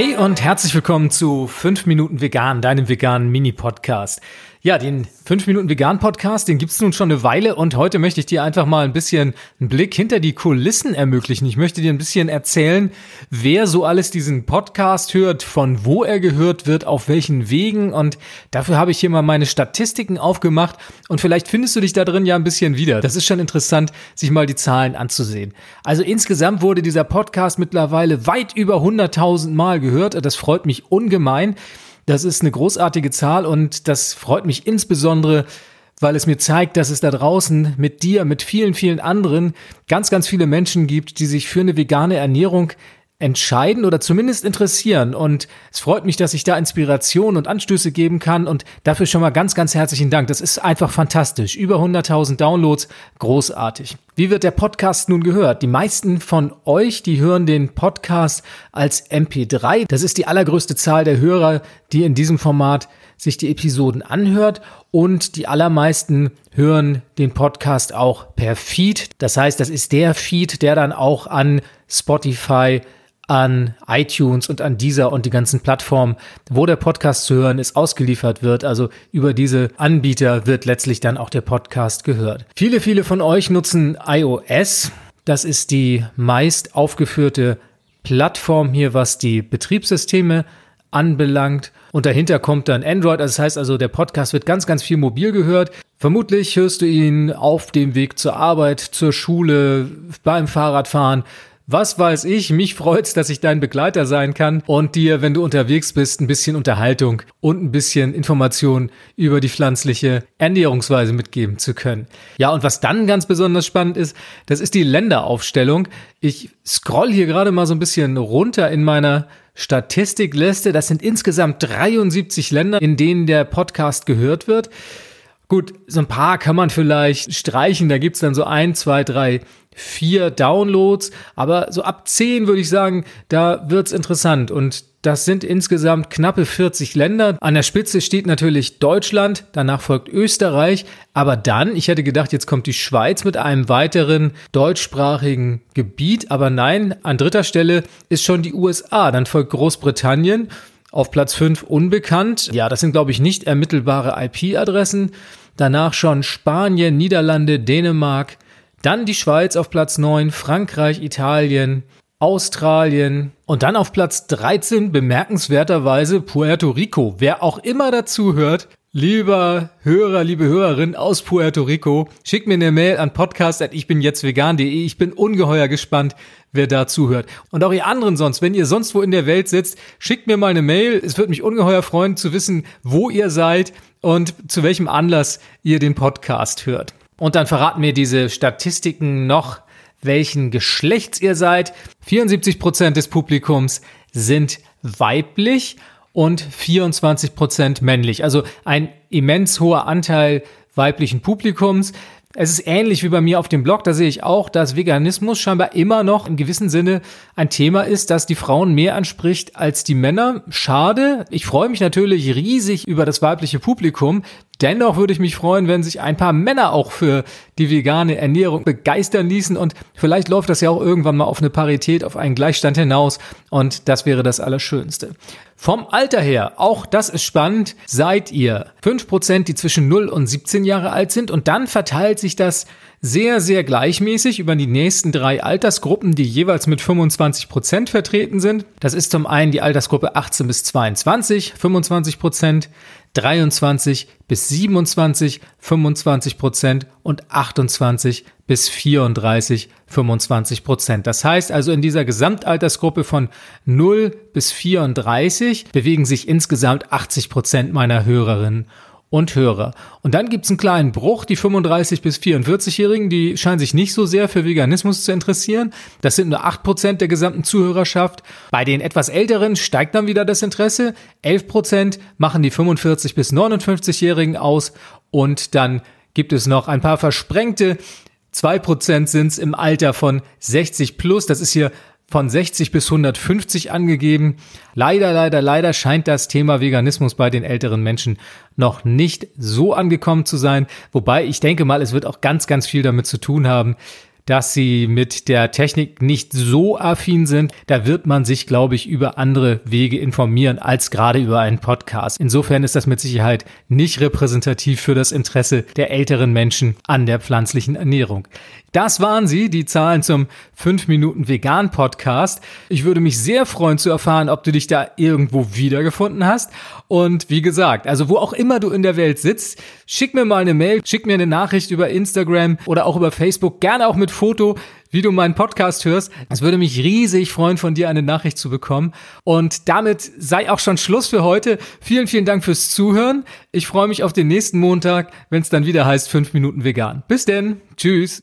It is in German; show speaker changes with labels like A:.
A: Hey und herzlich willkommen zu 5 Minuten Vegan, deinem veganen Mini-Podcast. Ja, den 5 Minuten Vegan Podcast, den gibt's nun schon eine Weile und heute möchte ich dir einfach mal ein bisschen einen Blick hinter die Kulissen ermöglichen. Ich möchte dir ein bisschen erzählen, wer so alles diesen Podcast hört, von wo er gehört wird, auf welchen Wegen und dafür habe ich hier mal meine Statistiken aufgemacht und vielleicht findest du dich da drin ja ein bisschen wieder. Das ist schon interessant, sich mal die Zahlen anzusehen. Also insgesamt wurde dieser Podcast mittlerweile weit über 100.000 Mal gehört. Das freut mich ungemein. Das ist eine großartige Zahl und das freut mich insbesondere, weil es mir zeigt, dass es da draußen mit dir, mit vielen, vielen anderen ganz, ganz viele Menschen gibt, die sich für eine vegane Ernährung entscheiden oder zumindest interessieren. Und es freut mich, dass ich da Inspiration und Anstöße geben kann. Und dafür schon mal ganz, ganz herzlichen Dank. Das ist einfach fantastisch. Über 100.000 Downloads. Großartig. Wie wird der Podcast nun gehört? Die meisten von euch, die hören den Podcast als MP3. Das ist die allergrößte Zahl der Hörer, die in diesem Format sich die Episoden anhört und die allermeisten hören den Podcast auch per Feed. Das heißt, das ist der Feed, der dann auch an Spotify an iTunes und an dieser und die ganzen Plattformen, wo der Podcast zu hören ist, ausgeliefert wird. Also über diese Anbieter wird letztlich dann auch der Podcast gehört. Viele, viele von euch nutzen iOS. Das ist die meist aufgeführte Plattform hier, was die Betriebssysteme anbelangt. Und dahinter kommt dann Android. Also das heißt also, der Podcast wird ganz, ganz viel mobil gehört. Vermutlich hörst du ihn auf dem Weg zur Arbeit, zur Schule, beim Fahrradfahren, was weiß ich, mich freut's, dass ich dein Begleiter sein kann und dir, wenn du unterwegs bist, ein bisschen Unterhaltung und ein bisschen Information über die pflanzliche Ernährungsweise mitgeben zu können. Ja, und was dann ganz besonders spannend ist, das ist die Länderaufstellung. Ich scroll hier gerade mal so ein bisschen runter in meiner Statistikliste. Das sind insgesamt 73 Länder, in denen der Podcast gehört wird. Gut, so ein paar kann man vielleicht streichen. Da gibt's dann so ein, zwei, drei vier Downloads, aber so ab zehn würde ich sagen, da wird's interessant und das sind insgesamt knappe 40 Länder. An der Spitze steht natürlich Deutschland, danach folgt Österreich, aber dann, ich hätte gedacht, jetzt kommt die Schweiz mit einem weiteren deutschsprachigen Gebiet, aber nein, an dritter Stelle ist schon die USA, dann folgt Großbritannien. Auf Platz 5 unbekannt. Ja, das sind, glaube ich, nicht ermittelbare IP-Adressen. Danach schon Spanien, Niederlande, Dänemark, dann die Schweiz auf Platz 9, Frankreich, Italien, Australien und dann auf Platz 13 bemerkenswerterweise Puerto Rico. Wer auch immer dazu hört, lieber Hörer, liebe Hörerin aus Puerto Rico, schickt mir eine Mail an podcast@ichbinjetztvegan.de. Ich bin ungeheuer gespannt, wer da zuhört. Und auch ihr anderen sonst, wenn ihr sonst wo in der Welt sitzt, schickt mir mal eine Mail. Es würde mich ungeheuer freuen zu wissen, wo ihr seid und zu welchem Anlass ihr den Podcast hört. Und dann verraten mir diese Statistiken noch, welchen Geschlechts ihr seid. 74 Prozent des Publikums sind weiblich und 24 Prozent männlich. Also ein immens hoher Anteil weiblichen Publikums. Es ist ähnlich wie bei mir auf dem Blog, da sehe ich auch, dass Veganismus scheinbar immer noch im gewissen Sinne ein Thema ist, das die Frauen mehr anspricht als die Männer. Schade. Ich freue mich natürlich riesig über das weibliche Publikum. Dennoch würde ich mich freuen, wenn sich ein paar Männer auch für die vegane Ernährung begeistern ließen und vielleicht läuft das ja auch irgendwann mal auf eine Parität, auf einen Gleichstand hinaus und das wäre das Allerschönste. Vom Alter her, auch das ist spannend, seid ihr 5%, die zwischen 0 und 17 Jahre alt sind und dann verteilt sich das sehr, sehr gleichmäßig über die nächsten drei Altersgruppen, die jeweils mit 25 Prozent vertreten sind. Das ist zum einen die Altersgruppe 18 bis 22, 25 Prozent, 23 bis 27 25 Prozent und 28 bis 34 25 Prozent. Das heißt also in dieser Gesamtaltersgruppe von 0 bis 34 bewegen sich insgesamt 80 Prozent meiner Hörerinnen und Hörer. Und dann gibt's einen kleinen Bruch, die 35 bis 44-Jährigen, die scheinen sich nicht so sehr für Veganismus zu interessieren. Das sind nur 8% der gesamten Zuhörerschaft. Bei den etwas Älteren steigt dann wieder das Interesse. 11% machen die 45 bis 59-Jährigen aus und dann gibt es noch ein paar versprengte. 2% sind's im Alter von 60 plus. Das ist hier von 60 bis 150 angegeben. Leider, leider, leider scheint das Thema Veganismus bei den älteren Menschen noch nicht so angekommen zu sein. Wobei ich denke mal, es wird auch ganz, ganz viel damit zu tun haben, dass sie mit der Technik nicht so affin sind. Da wird man sich, glaube ich, über andere Wege informieren als gerade über einen Podcast. Insofern ist das mit Sicherheit nicht repräsentativ für das Interesse der älteren Menschen an der pflanzlichen Ernährung. Das waren sie, die Zahlen zum 5 Minuten Vegan Podcast. Ich würde mich sehr freuen zu erfahren, ob du dich da irgendwo wiedergefunden hast. Und wie gesagt, also wo auch immer du in der Welt sitzt, schick mir mal eine Mail, schick mir eine Nachricht über Instagram oder auch über Facebook, gerne auch mit Foto wie du meinen Podcast hörst. Es würde mich riesig freuen, von dir eine Nachricht zu bekommen. Und damit sei auch schon Schluss für heute. Vielen, vielen Dank fürs Zuhören. Ich freue mich auf den nächsten Montag, wenn es dann wieder heißt 5 Minuten vegan. Bis denn. Tschüss.